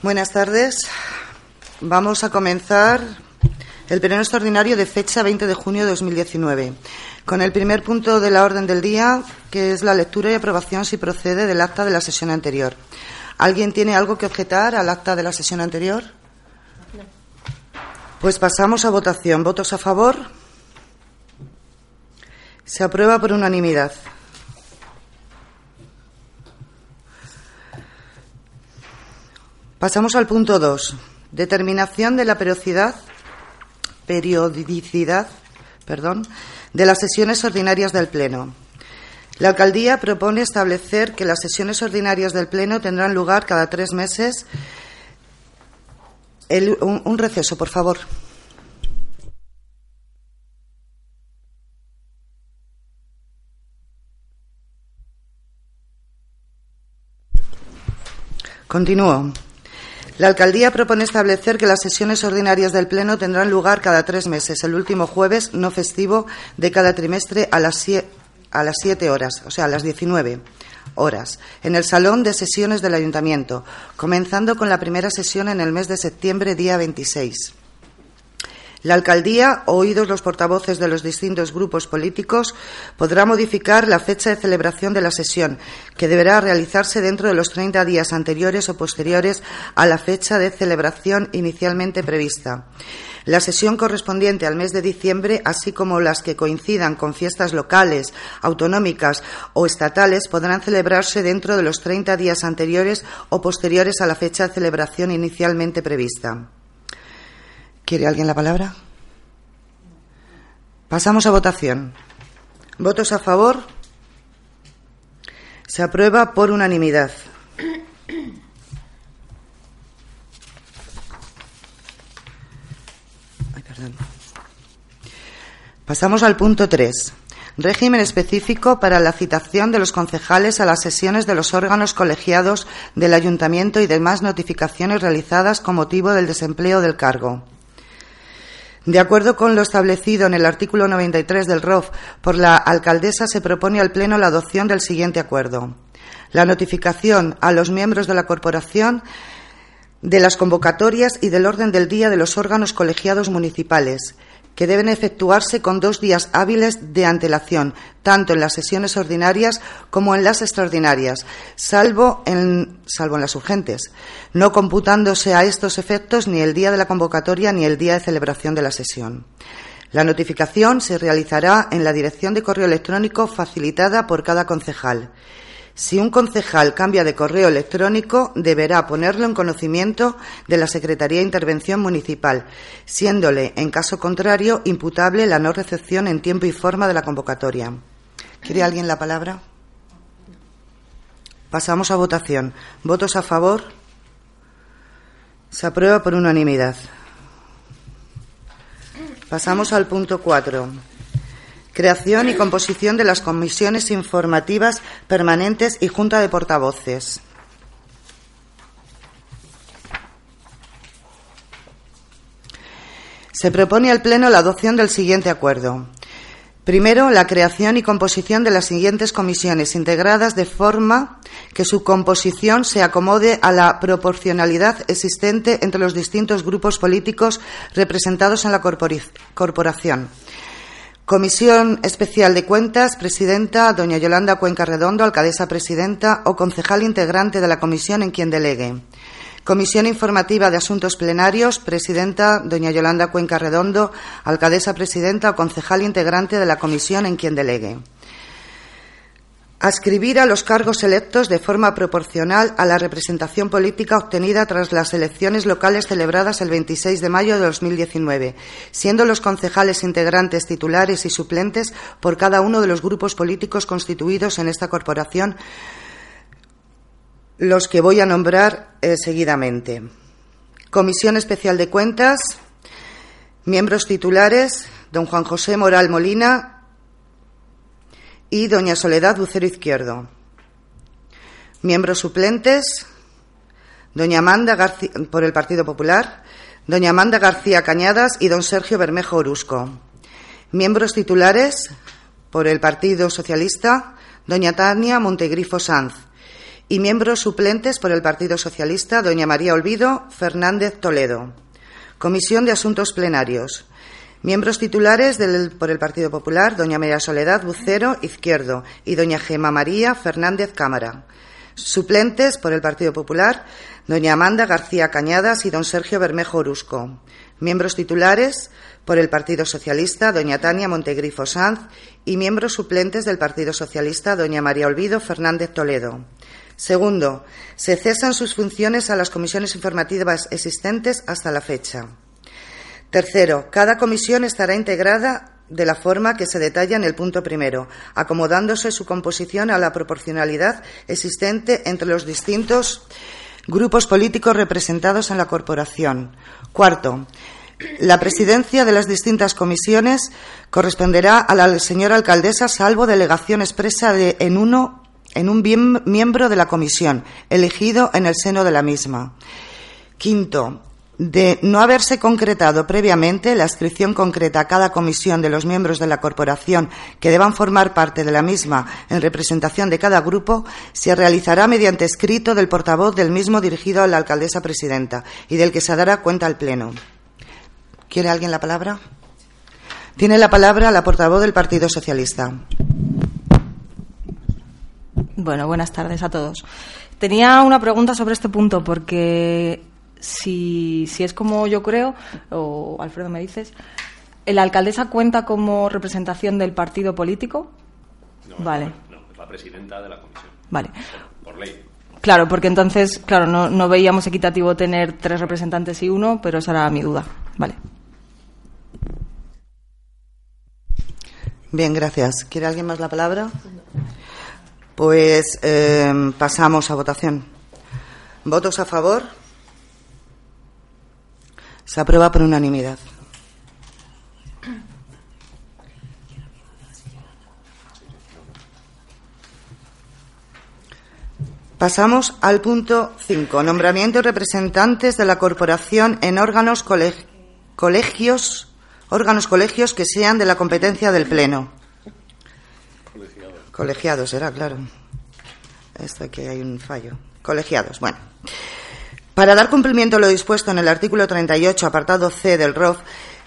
Buenas tardes. Vamos a comenzar el pleno extraordinario de fecha 20 de junio de 2019, con el primer punto de la orden del día, que es la lectura y aprobación, si procede, del acta de la sesión anterior. ¿Alguien tiene algo que objetar al acta de la sesión anterior? Pues pasamos a votación. ¿Votos a favor? Se aprueba por unanimidad. Pasamos al punto 2. Determinación de la periodicidad, periodicidad perdón, de las sesiones ordinarias del Pleno. La alcaldía propone establecer que las sesiones ordinarias del Pleno tendrán lugar cada tres meses. Un receso, por favor. Continúo. La alcaldía propone establecer que las sesiones ordinarias del Pleno tendrán lugar cada tres meses, el último jueves no festivo de cada trimestre a las, a las siete horas, o sea, a las 19 horas, en el Salón de Sesiones del Ayuntamiento, comenzando con la primera sesión en el mes de septiembre, día 26. La alcaldía, oídos los portavoces de los distintos grupos políticos, podrá modificar la fecha de celebración de la sesión, que deberá realizarse dentro de los 30 días anteriores o posteriores a la fecha de celebración inicialmente prevista. La sesión correspondiente al mes de diciembre, así como las que coincidan con fiestas locales, autonómicas o estatales, podrán celebrarse dentro de los 30 días anteriores o posteriores a la fecha de celebración inicialmente prevista. ¿Quiere alguien la palabra? Pasamos a votación. ¿Votos a favor? Se aprueba por unanimidad. Ay, perdón. Pasamos al punto 3. Régimen específico para la citación de los concejales a las sesiones de los órganos colegiados del Ayuntamiento y demás notificaciones realizadas con motivo del desempleo del cargo. De acuerdo con lo establecido en el artículo 93 del ROF por la alcaldesa, se propone al Pleno la adopción del siguiente acuerdo. La notificación a los miembros de la corporación de las convocatorias y del orden del día de los órganos colegiados municipales, que deben efectuarse con dos días hábiles de antelación, tanto en las sesiones ordinarias como en las extraordinarias, salvo en, salvo en las urgentes, no computándose a estos efectos ni el día de la convocatoria ni el día de celebración de la sesión. La notificación se realizará en la dirección de correo electrónico facilitada por cada concejal. Si un concejal cambia de correo electrónico, deberá ponerlo en conocimiento de la Secretaría de Intervención Municipal, siéndole, en caso contrario, imputable la no recepción en tiempo y forma de la convocatoria. ¿Quiere alguien la palabra? Pasamos a votación. ¿Votos a favor? Se aprueba por unanimidad. Pasamos al punto cuatro. Creación y composición de las comisiones informativas permanentes y junta de portavoces. Se propone al Pleno la adopción del siguiente acuerdo. Primero, la creación y composición de las siguientes comisiones, integradas de forma que su composición se acomode a la proporcionalidad existente entre los distintos grupos políticos representados en la corporación. Comisión Especial de Cuentas, presidenta doña Yolanda Cuenca Redondo, alcaldesa presidenta o concejal integrante de la comisión en quien delegue. Comisión Informativa de Asuntos Plenarios, presidenta doña Yolanda Cuenca Redondo, alcaldesa presidenta o concejal integrante de la comisión en quien delegue. Ascribir a los cargos electos de forma proporcional a la representación política obtenida tras las elecciones locales celebradas el 26 de mayo de 2019, siendo los concejales integrantes titulares y suplentes por cada uno de los grupos políticos constituidos en esta corporación los que voy a nombrar eh, seguidamente. Comisión Especial de Cuentas, miembros titulares, don Juan José Moral Molina y doña Soledad Bucero Izquierdo. Miembros suplentes, doña Amanda García, por el Partido Popular, doña Amanda García Cañadas y don Sergio Bermejo Orusco. Miembros titulares, por el Partido Socialista, doña Tania Montegrifo Sanz. Y miembros suplentes por el Partido Socialista, doña María Olvido Fernández Toledo. Comisión de Asuntos Plenarios. Miembros titulares por el Partido Popular, doña María Soledad Bucero Izquierdo y doña Gema María Fernández Cámara. Suplentes por el Partido Popular, doña Amanda García Cañadas y don Sergio Bermejo Orusco. Miembros titulares por el Partido Socialista, doña Tania Montegrifo Sanz y miembros suplentes del Partido Socialista, doña María Olvido Fernández Toledo. Segundo, se cesan sus funciones a las comisiones informativas existentes hasta la fecha. Tercero, cada comisión estará integrada de la forma que se detalla en el punto primero, acomodándose su composición a la proporcionalidad existente entre los distintos grupos políticos representados en la corporación. Cuarto, la presidencia de las distintas comisiones corresponderá a la señora alcaldesa, salvo delegación expresa en uno en un miembro de la comisión, elegido en el seno de la misma. Quinto, de no haberse concretado previamente la inscripción concreta a cada comisión de los miembros de la corporación que deban formar parte de la misma en representación de cada grupo, se realizará mediante escrito del portavoz del mismo dirigido a la alcaldesa presidenta y del que se dará cuenta al Pleno. ¿Quiere alguien la palabra? Tiene la palabra la portavoz del Partido Socialista. Bueno, buenas tardes a todos. Tenía una pregunta sobre este punto porque si, si es como yo creo, o Alfredo me dices, ¿la alcaldesa cuenta como representación del partido político? No, vale. No, es la presidenta de la comisión. Vale. Por, ley. Claro, porque entonces, claro, no, no veíamos equitativo tener tres representantes y uno, pero esa era mi duda. Vale. Bien, gracias. ¿Quiere alguien más la palabra? Pues eh, pasamos a votación. ¿Votos a favor? Se aprueba por unanimidad. Pasamos al punto 5. Nombramiento de representantes de la corporación en órganos colegios, órganos colegios que sean de la competencia del Pleno. Colegiados, será, claro. Esto aquí hay un fallo. Colegiados, bueno. Para dar cumplimiento a lo dispuesto en el artículo 38, apartado C del ROF,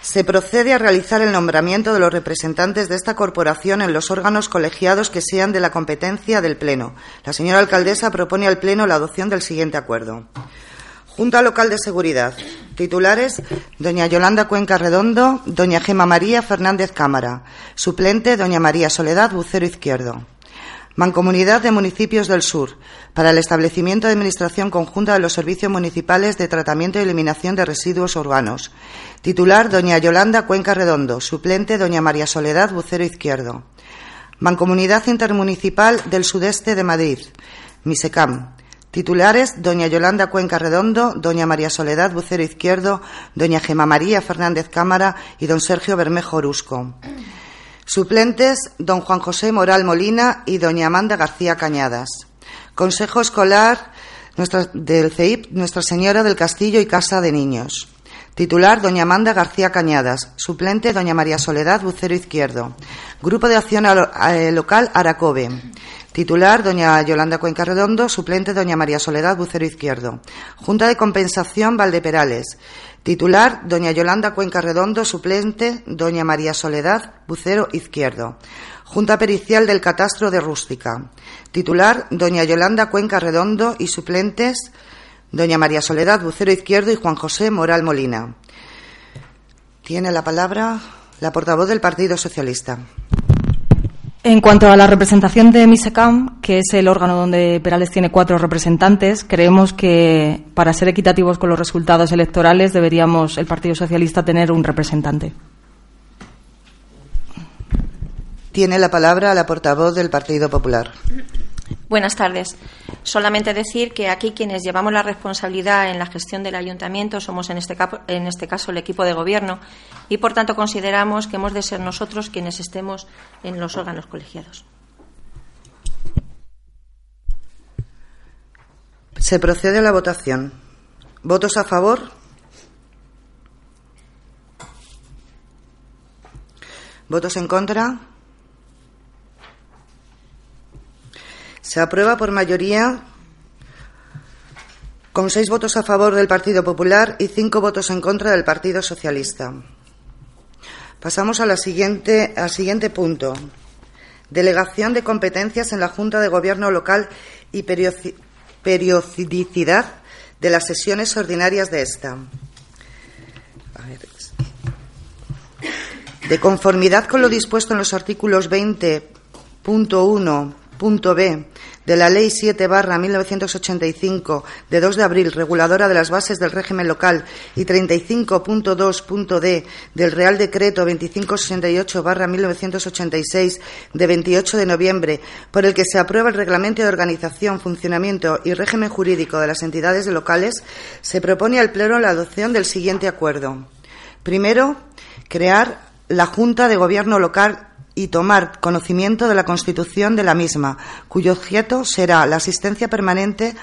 se procede a realizar el nombramiento de los representantes de esta corporación en los órganos colegiados que sean de la competencia del Pleno. La señora alcaldesa propone al Pleno la adopción del siguiente acuerdo. Junta Local de Seguridad. Titulares: Doña Yolanda Cuenca Redondo, Doña Gema María Fernández Cámara. Suplente: Doña María Soledad Bucero Izquierdo. Mancomunidad de Municipios del Sur, para el establecimiento de administración conjunta de los servicios municipales de tratamiento y eliminación de residuos urbanos. Titular, doña Yolanda Cuenca Redondo. Suplente, doña María Soledad Bucero Izquierdo. Mancomunidad Intermunicipal del Sudeste de Madrid, MISECAM. Titulares, doña Yolanda Cuenca Redondo, doña María Soledad Bucero Izquierdo, doña Gema María Fernández Cámara y don Sergio Bermejo Orusco. Suplentes, don Juan José Moral Molina y doña Amanda García Cañadas. Consejo Escolar del CEIP Nuestra Señora del Castillo y Casa de Niños. Titular, doña Amanda García Cañadas. Suplente, doña María Soledad Bucero Izquierdo. Grupo de Acción eh, Local Aracobe. Titular, doña Yolanda Cuenca Redondo. Suplente, doña María Soledad Bucero Izquierdo. Junta de Compensación Valdeperales. Titular, doña Yolanda Cuenca Redondo, suplente, doña María Soledad Bucero Izquierdo. Junta Pericial del Catastro de Rústica. Titular, doña Yolanda Cuenca Redondo y suplentes, doña María Soledad Bucero Izquierdo y Juan José Moral Molina. Tiene la palabra la portavoz del Partido Socialista. En cuanto a la representación de MISECAM, que es el órgano donde Perales tiene cuatro representantes, creemos que para ser equitativos con los resultados electorales deberíamos el Partido Socialista tener un representante. Tiene la palabra la portavoz del Partido Popular. Buenas tardes. Solamente decir que aquí quienes llevamos la responsabilidad en la gestión del ayuntamiento somos en este, en este caso el equipo de gobierno y por tanto consideramos que hemos de ser nosotros quienes estemos en los órganos colegiados. Se procede a la votación. ¿Votos a favor? ¿Votos en contra? Se aprueba por mayoría con seis votos a favor del Partido Popular y cinco votos en contra del Partido Socialista. Pasamos a la siguiente, al siguiente punto. Delegación de competencias en la Junta de Gobierno local y periodicidad de las sesiones ordinarias de esta. De conformidad con lo dispuesto en los artículos 20.1.b de la Ley 7 barra 1985 de 2 de abril, reguladora de las bases del régimen local, y 35.2.d del Real Decreto 2568 barra 1986 de 28 de noviembre, por el que se aprueba el Reglamento de Organización, Funcionamiento y Régimen Jurídico de las entidades locales, se propone al Pleno la adopción del siguiente acuerdo. Primero, crear la Junta de Gobierno local y tomar conocimiento de la constitución de la misma, cuyo objeto será la asistencia permanente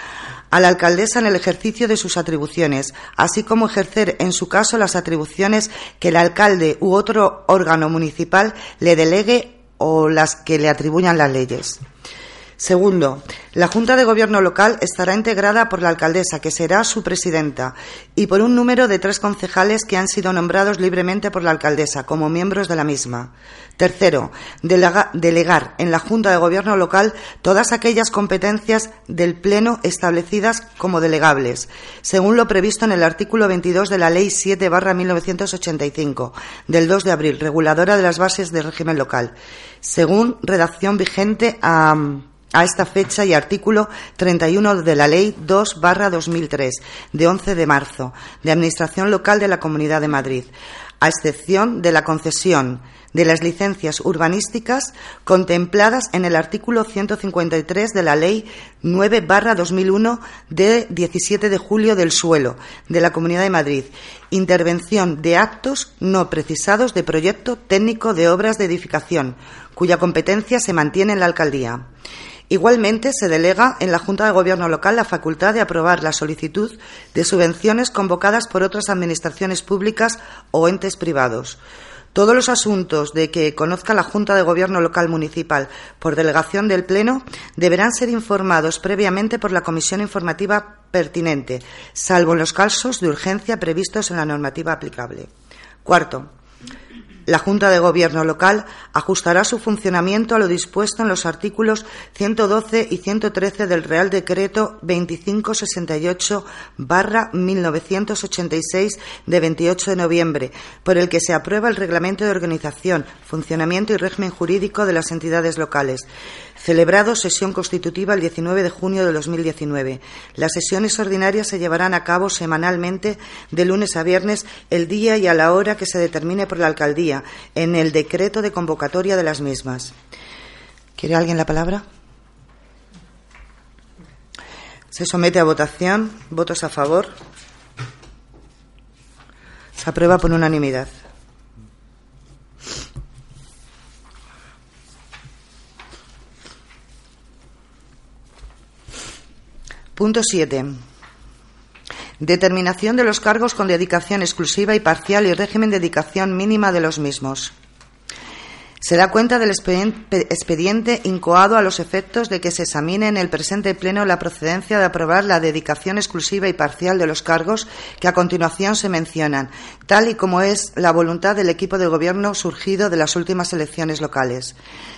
a la alcaldesa en el ejercicio de sus atribuciones, así como ejercer en su caso las atribuciones que el alcalde u otro órgano municipal le delegue o las que le atribuyan las leyes. Segundo, la Junta de Gobierno local estará integrada por la alcaldesa, que será su presidenta, y por un número de tres concejales que han sido nombrados libremente por la alcaldesa como miembros de la misma. Tercero, delegar en la Junta de Gobierno local todas aquellas competencias del Pleno establecidas como delegables, según lo previsto en el artículo 22 de la Ley 7 1985 del 2 de abril, reguladora de las bases del régimen local, según redacción vigente a a esta fecha y artículo 31 de la Ley 2 barra 2003 de 11 de marzo de Administración Local de la Comunidad de Madrid, a excepción de la concesión de las licencias urbanísticas contempladas en el artículo 153 de la Ley 9 barra 2001 de 17 de julio del suelo de la Comunidad de Madrid. Intervención de actos no precisados de proyecto técnico de obras de edificación, cuya competencia se mantiene en la alcaldía. Igualmente, se delega en la Junta de Gobierno local la facultad de aprobar la solicitud de subvenciones convocadas por otras administraciones públicas o entes privados. Todos los asuntos de que conozca la Junta de Gobierno local municipal por delegación del Pleno deberán ser informados previamente por la comisión informativa pertinente, salvo en los casos de urgencia previstos en la normativa aplicable. Cuarto, la Junta de Gobierno local ajustará su funcionamiento a lo dispuesto en los artículos 112 y 113 del Real Decreto 2568-1986 de 28 de noviembre, por el que se aprueba el Reglamento de Organización, Funcionamiento y Régimen Jurídico de las entidades locales celebrado sesión constitutiva el 19 de junio de 2019. Las sesiones ordinarias se llevarán a cabo semanalmente de lunes a viernes el día y a la hora que se determine por la alcaldía en el decreto de convocatoria de las mismas. ¿Quiere alguien la palabra? Se somete a votación. ¿Votos a favor? Se aprueba por unanimidad. Punto 7. Determinación de los cargos con dedicación exclusiva y parcial y régimen de dedicación mínima de los mismos. Se da cuenta del expediente incoado a los efectos de que se examine en el presente pleno la procedencia de aprobar la dedicación exclusiva y parcial de los cargos que a continuación se mencionan, tal y como es la voluntad del equipo de gobierno surgido de las últimas elecciones locales.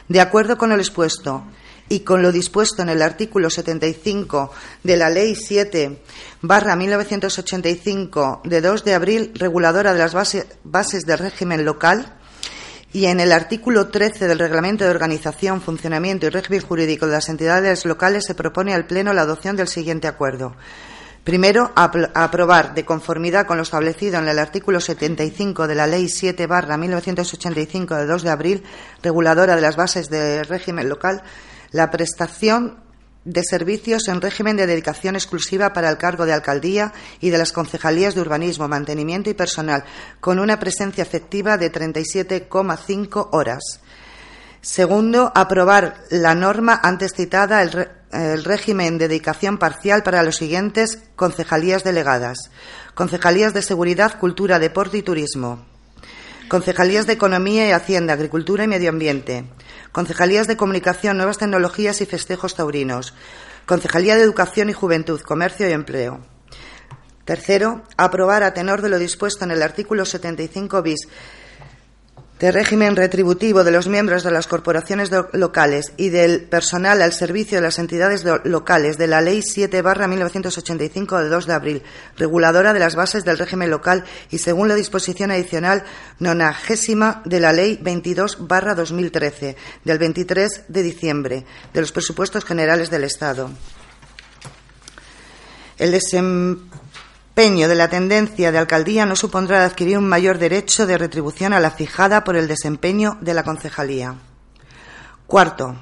De acuerdo con el expuesto, y con lo dispuesto en el artículo 75 de la Ley 7 barra 1985 de 2 de abril reguladora de las bases del régimen local y en el artículo 13 del Reglamento de Organización, Funcionamiento y Régimen Jurídico de las entidades locales se propone al Pleno la adopción del siguiente acuerdo. Primero, aprobar, de conformidad con lo establecido en el artículo 75 de la Ley 7 barra 1985 de 2 de abril, reguladora de las bases del régimen local, la prestación de servicios en régimen de dedicación exclusiva para el cargo de alcaldía y de las concejalías de urbanismo, mantenimiento y personal, con una presencia efectiva de 37,5 horas. Segundo, aprobar la norma antes citada, el, régimen de dedicación parcial para los siguientes concejalías delegadas. Concejalías de Seguridad, Cultura, Deporte y Turismo. Concejalías de Economía y Hacienda, Agricultura y Medio Ambiente. Concejalías de Comunicación, Nuevas Tecnologías y Festejos Taurinos. Concejalía de Educación y Juventud, Comercio y Empleo. Tercero, aprobar a tenor de lo dispuesto en el artículo 75 bis de régimen retributivo de los miembros de las corporaciones locales y del personal al servicio de las entidades locales de la Ley 7 barra 1985 de 2 de abril, reguladora de las bases del régimen local y según la disposición adicional nonagésima de la Ley 22 barra 2013 del 23 de diciembre de los presupuestos generales del Estado. El desempeño de la tendencia de alcaldía no supondrá adquirir un mayor derecho de retribución a la fijada por el desempeño de la concejalía. Cuarto,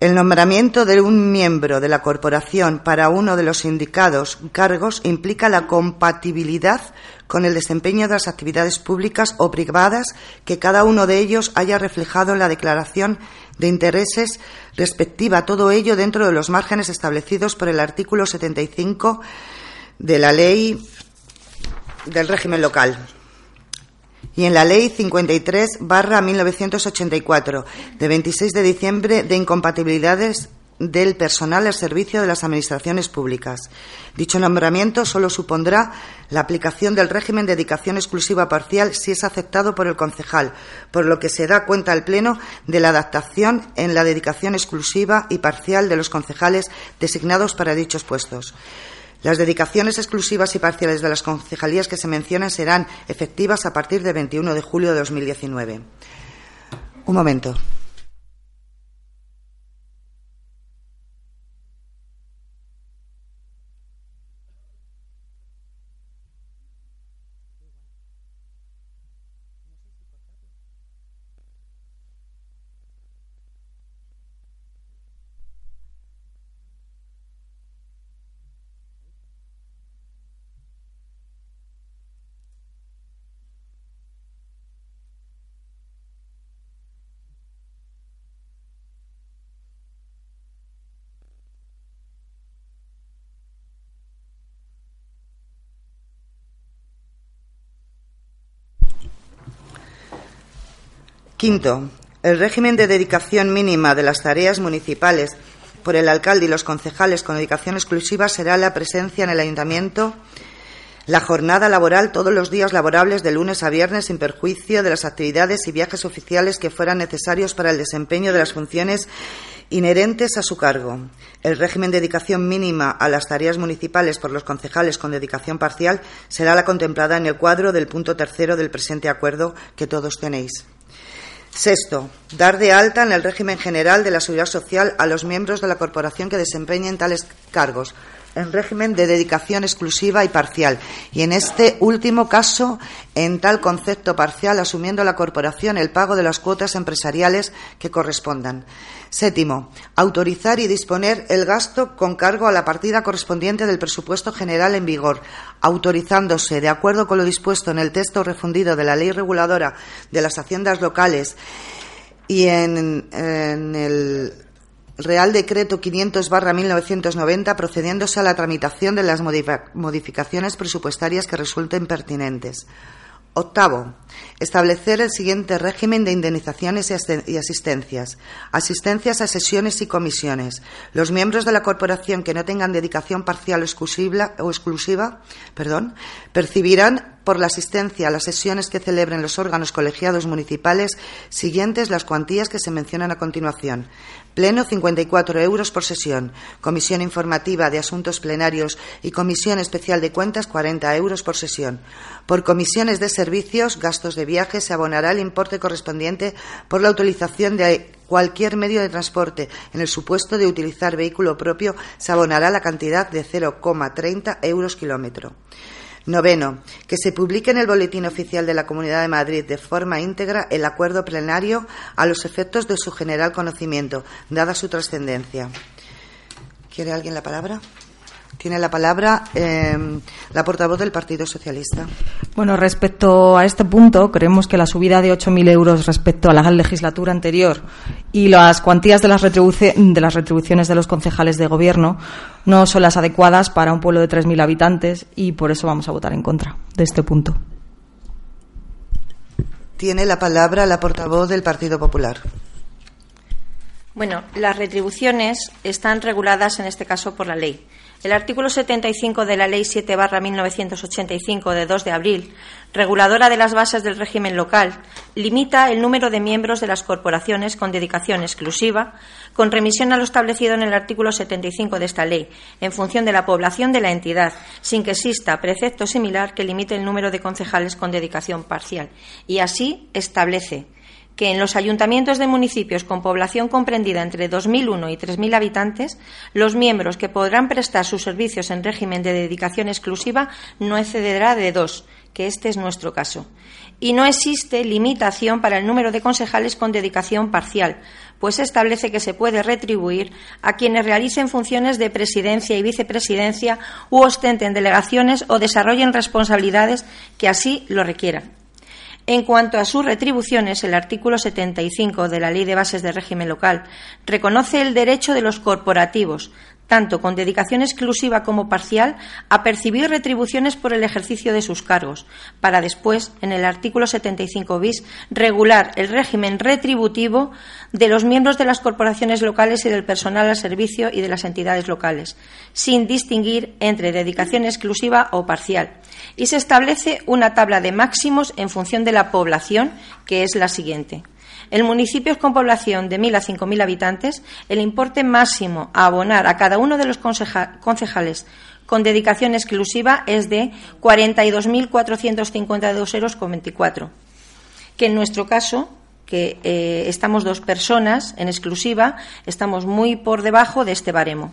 el nombramiento de un miembro de la corporación para uno de los indicados cargos implica la compatibilidad con el desempeño de las actividades públicas o privadas que cada uno de ellos haya reflejado en la declaración de intereses respectiva, todo ello dentro de los márgenes establecidos por el artículo 75 de la ley del régimen local y en la Ley 53 barra 1984 de 26 de diciembre de incompatibilidades del personal al servicio de las administraciones públicas. Dicho nombramiento solo supondrá la aplicación del régimen de dedicación exclusiva parcial si es aceptado por el concejal, por lo que se da cuenta al Pleno de la adaptación en la dedicación exclusiva y parcial de los concejales designados para dichos puestos. Las dedicaciones exclusivas y parciales de las concejalías que se mencionan serán efectivas a partir del 21 de julio de 2019. Un momento. Quinto, el régimen de dedicación mínima de las tareas municipales por el alcalde y los concejales con dedicación exclusiva será la presencia en el ayuntamiento la jornada laboral todos los días laborables de lunes a viernes sin perjuicio de las actividades y viajes oficiales que fueran necesarios para el desempeño de las funciones inherentes a su cargo. El régimen de dedicación mínima a las tareas municipales por los concejales con dedicación parcial será la contemplada en el cuadro del punto tercero del presente acuerdo que todos tenéis. Sexto, dar de alta en el régimen general de la seguridad social a los miembros de la corporación que desempeñen tales cargos, en régimen de dedicación exclusiva y parcial, y en este último caso, en tal concepto parcial, asumiendo la corporación el pago de las cuotas empresariales que correspondan. Séptimo, autorizar y disponer el gasto con cargo a la partida correspondiente del presupuesto general en vigor, autorizándose, de acuerdo con lo dispuesto en el texto refundido de la Ley Reguladora de las Haciendas Locales y en, en el Real Decreto 500 barra 1990 procediéndose a la tramitación de las modificaciones presupuestarias que resulten pertinentes. Octavo, establecer el siguiente régimen de indemnizaciones y asistencias. Asistencias a sesiones y comisiones. Los miembros de la corporación que no tengan dedicación parcial o exclusiva, o exclusiva perdón, percibirán por la asistencia a las sesiones que celebren los órganos colegiados municipales siguientes las cuantías que se mencionan a continuación. Pleno 54 euros por sesión. Comisión informativa de asuntos plenarios y Comisión especial de cuentas 40 euros por sesión. Por comisiones de servicios, gastos de viaje, se abonará el importe correspondiente por la utilización de cualquier medio de transporte. En el supuesto de utilizar vehículo propio, se abonará la cantidad de 0,30 euros kilómetro. Noveno, que se publique en el Boletín Oficial de la Comunidad de Madrid de forma íntegra el acuerdo plenario a los efectos de su general conocimiento, dada su trascendencia. ¿Quiere alguien la palabra? Tiene la palabra eh, la portavoz del Partido Socialista. Bueno, respecto a este punto, creemos que la subida de 8.000 euros respecto a la legislatura anterior y las cuantías de las, de las retribuciones de los concejales de gobierno no son las adecuadas para un pueblo de 3.000 habitantes y por eso vamos a votar en contra de este punto. Tiene la palabra la portavoz del Partido Popular. Bueno, las retribuciones están reguladas en este caso por la ley. El artículo 75 de la Ley 7 1985 de 2 de abril, reguladora de las bases del régimen local, limita el número de miembros de las corporaciones con dedicación exclusiva, con remisión a lo establecido en el artículo 75 de esta ley, en función de la población de la entidad, sin que exista precepto similar que limite el número de concejales con dedicación parcial. Y así establece que en los ayuntamientos de municipios con población comprendida entre 2.001 y 3.000 habitantes, los miembros que podrán prestar sus servicios en régimen de dedicación exclusiva no excederá de dos, que este es nuestro caso. Y no existe limitación para el número de concejales con dedicación parcial, pues establece que se puede retribuir a quienes realicen funciones de presidencia y vicepresidencia u ostenten delegaciones o desarrollen responsabilidades que así lo requieran. En cuanto a sus retribuciones, el artículo 75 de la Ley de Bases de Régimen Local reconoce el derecho de los corporativos, tanto con dedicación exclusiva como parcial, a percibir retribuciones por el ejercicio de sus cargos, para después, en el artículo 75 bis, regular el régimen retributivo de los miembros de las corporaciones locales y del personal al servicio y de las entidades locales, sin distinguir entre dedicación exclusiva o parcial y se establece una tabla de máximos en función de la población, que es la siguiente. En municipios con población de 1.000 a 5.000 habitantes, el importe máximo a abonar a cada uno de los concejales con dedicación exclusiva es de 42.452 euros con 24, que en nuestro caso, que eh, estamos dos personas en exclusiva, estamos muy por debajo de este baremo.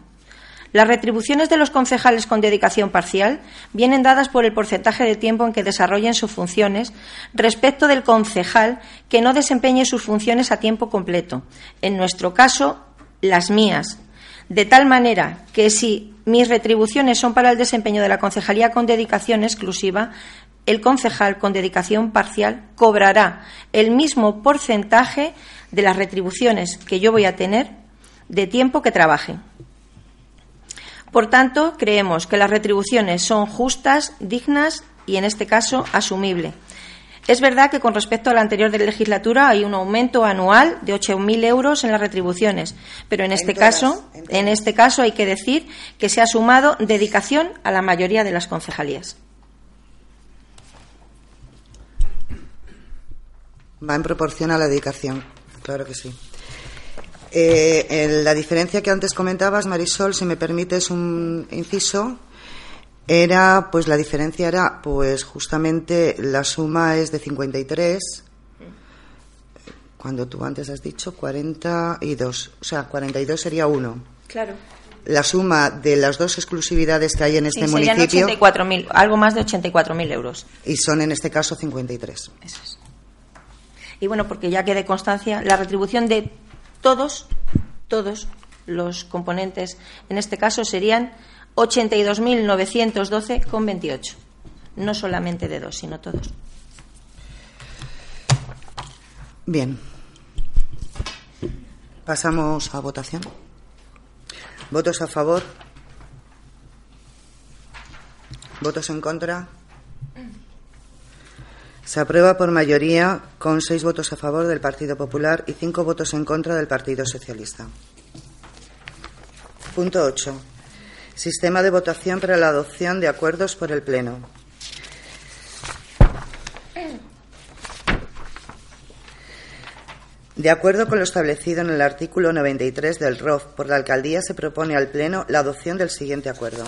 Las retribuciones de los concejales con dedicación parcial vienen dadas por el porcentaje de tiempo en que desarrollen sus funciones respecto del concejal que no desempeñe sus funciones a tiempo completo. En nuestro caso, las mías. De tal manera que si mis retribuciones son para el desempeño de la concejalía con dedicación exclusiva, el concejal con dedicación parcial cobrará el mismo porcentaje de las retribuciones que yo voy a tener de tiempo que trabaje. Por tanto, creemos que las retribuciones son justas, dignas y, en este caso, asumible. Es verdad que con respecto a la anterior legislatura hay un aumento anual de 8.000 euros en las retribuciones, pero en este caso, en este caso hay que decir que se ha sumado dedicación a la mayoría de las concejalías. Va en proporción a la dedicación, claro que sí. Eh, la diferencia que antes comentabas, Marisol, si me permites un inciso, era, pues la diferencia era, pues justamente la suma es de 53, cuando tú antes has dicho 42, o sea, 42 sería uno. Claro. La suma de las dos exclusividades que hay en este sí, municipio. 84.000, algo más de 84.000 euros. Y son en este caso 53. Eso es. Y bueno, porque ya quede constancia, la retribución de todos, todos los componentes, en este caso serían 82.912,28. No solamente de dos, sino todos. Bien. Pasamos a votación. ¿Votos a favor? ¿Votos en contra? Se aprueba por mayoría con seis votos a favor del Partido Popular y cinco votos en contra del Partido Socialista. Punto 8. Sistema de votación para la adopción de acuerdos por el Pleno. De acuerdo con lo establecido en el artículo 93 del ROF, por la Alcaldía se propone al Pleno la adopción del siguiente acuerdo.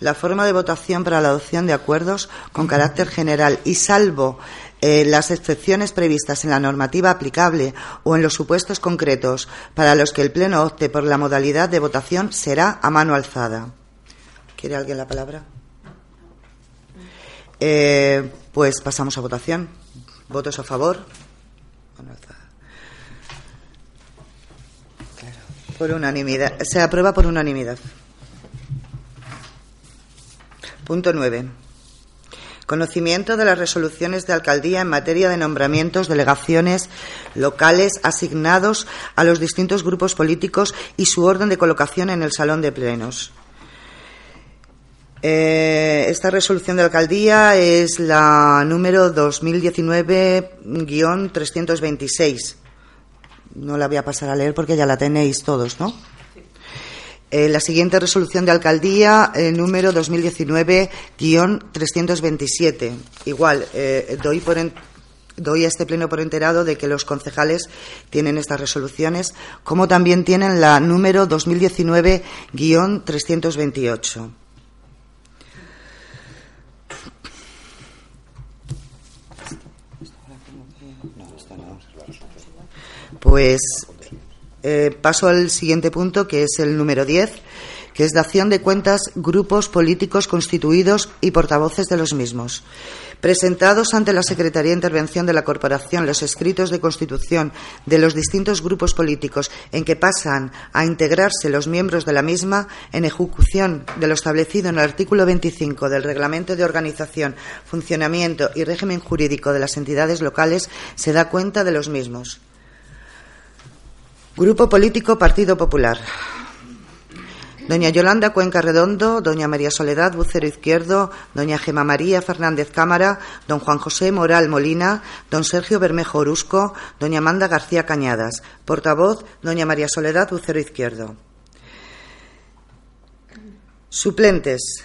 La forma de votación para la adopción de acuerdos con carácter general y salvo eh, las excepciones previstas en la normativa aplicable o en los supuestos concretos para los que el Pleno opte por la modalidad de votación será a mano alzada. ¿Quiere alguien la palabra? Eh, pues pasamos a votación. ¿Votos a favor? Por unanimidad. Se aprueba por unanimidad. Punto 9. Conocimiento de las resoluciones de alcaldía en materia de nombramientos, delegaciones locales asignados a los distintos grupos políticos y su orden de colocación en el salón de plenos. Eh, esta resolución de alcaldía es la número 2019-326. No la voy a pasar a leer porque ya la tenéis todos, ¿no? Eh, la siguiente resolución de alcaldía, el número 2019-327. Igual, eh, doy, por doy a este pleno por enterado de que los concejales tienen estas resoluciones, como también tienen la número 2019-328. Pues eh, paso al siguiente punto, que es el número 10, que es dación de cuentas grupos políticos constituidos y portavoces de los mismos. Presentados ante la Secretaría de Intervención de la Corporación los escritos de constitución de los distintos grupos políticos en que pasan a integrarse los miembros de la misma en ejecución de lo establecido en el artículo 25 del Reglamento de Organización, Funcionamiento y Régimen Jurídico de las Entidades Locales, se da cuenta de los mismos. Grupo Político Partido Popular. Doña Yolanda Cuenca Redondo, Doña María Soledad Bucero Izquierdo, Doña Gema María Fernández Cámara, Don Juan José Moral Molina, Don Sergio Bermejo Orusco, Doña Amanda García Cañadas. Portavoz, Doña María Soledad Bucero Izquierdo. Suplentes.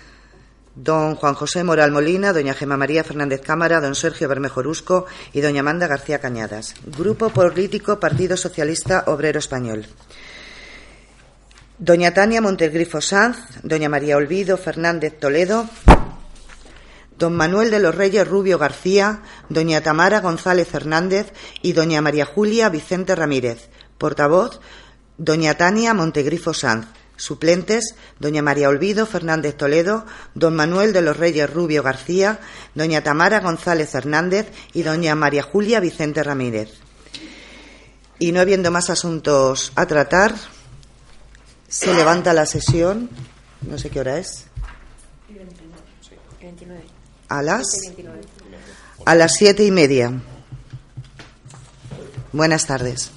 Don Juan José Moral Molina, doña Gema María Fernández Cámara, don Sergio Bermejo Rusco y doña Amanda García Cañadas. Grupo Político Partido Socialista Obrero Español. Doña Tania Montegrifo Sanz, doña María Olvido Fernández Toledo, don Manuel de los Reyes Rubio García, doña Tamara González Hernández y doña María Julia Vicente Ramírez. Portavoz, doña Tania Montegrifo Sanz. Suplentes, doña María Olvido Fernández Toledo, don Manuel de los Reyes Rubio García, doña Tamara González Hernández y doña María Julia Vicente Ramírez. Y no habiendo más asuntos a tratar, se levanta la sesión. No sé qué hora es. A las, a las siete y media. Buenas tardes.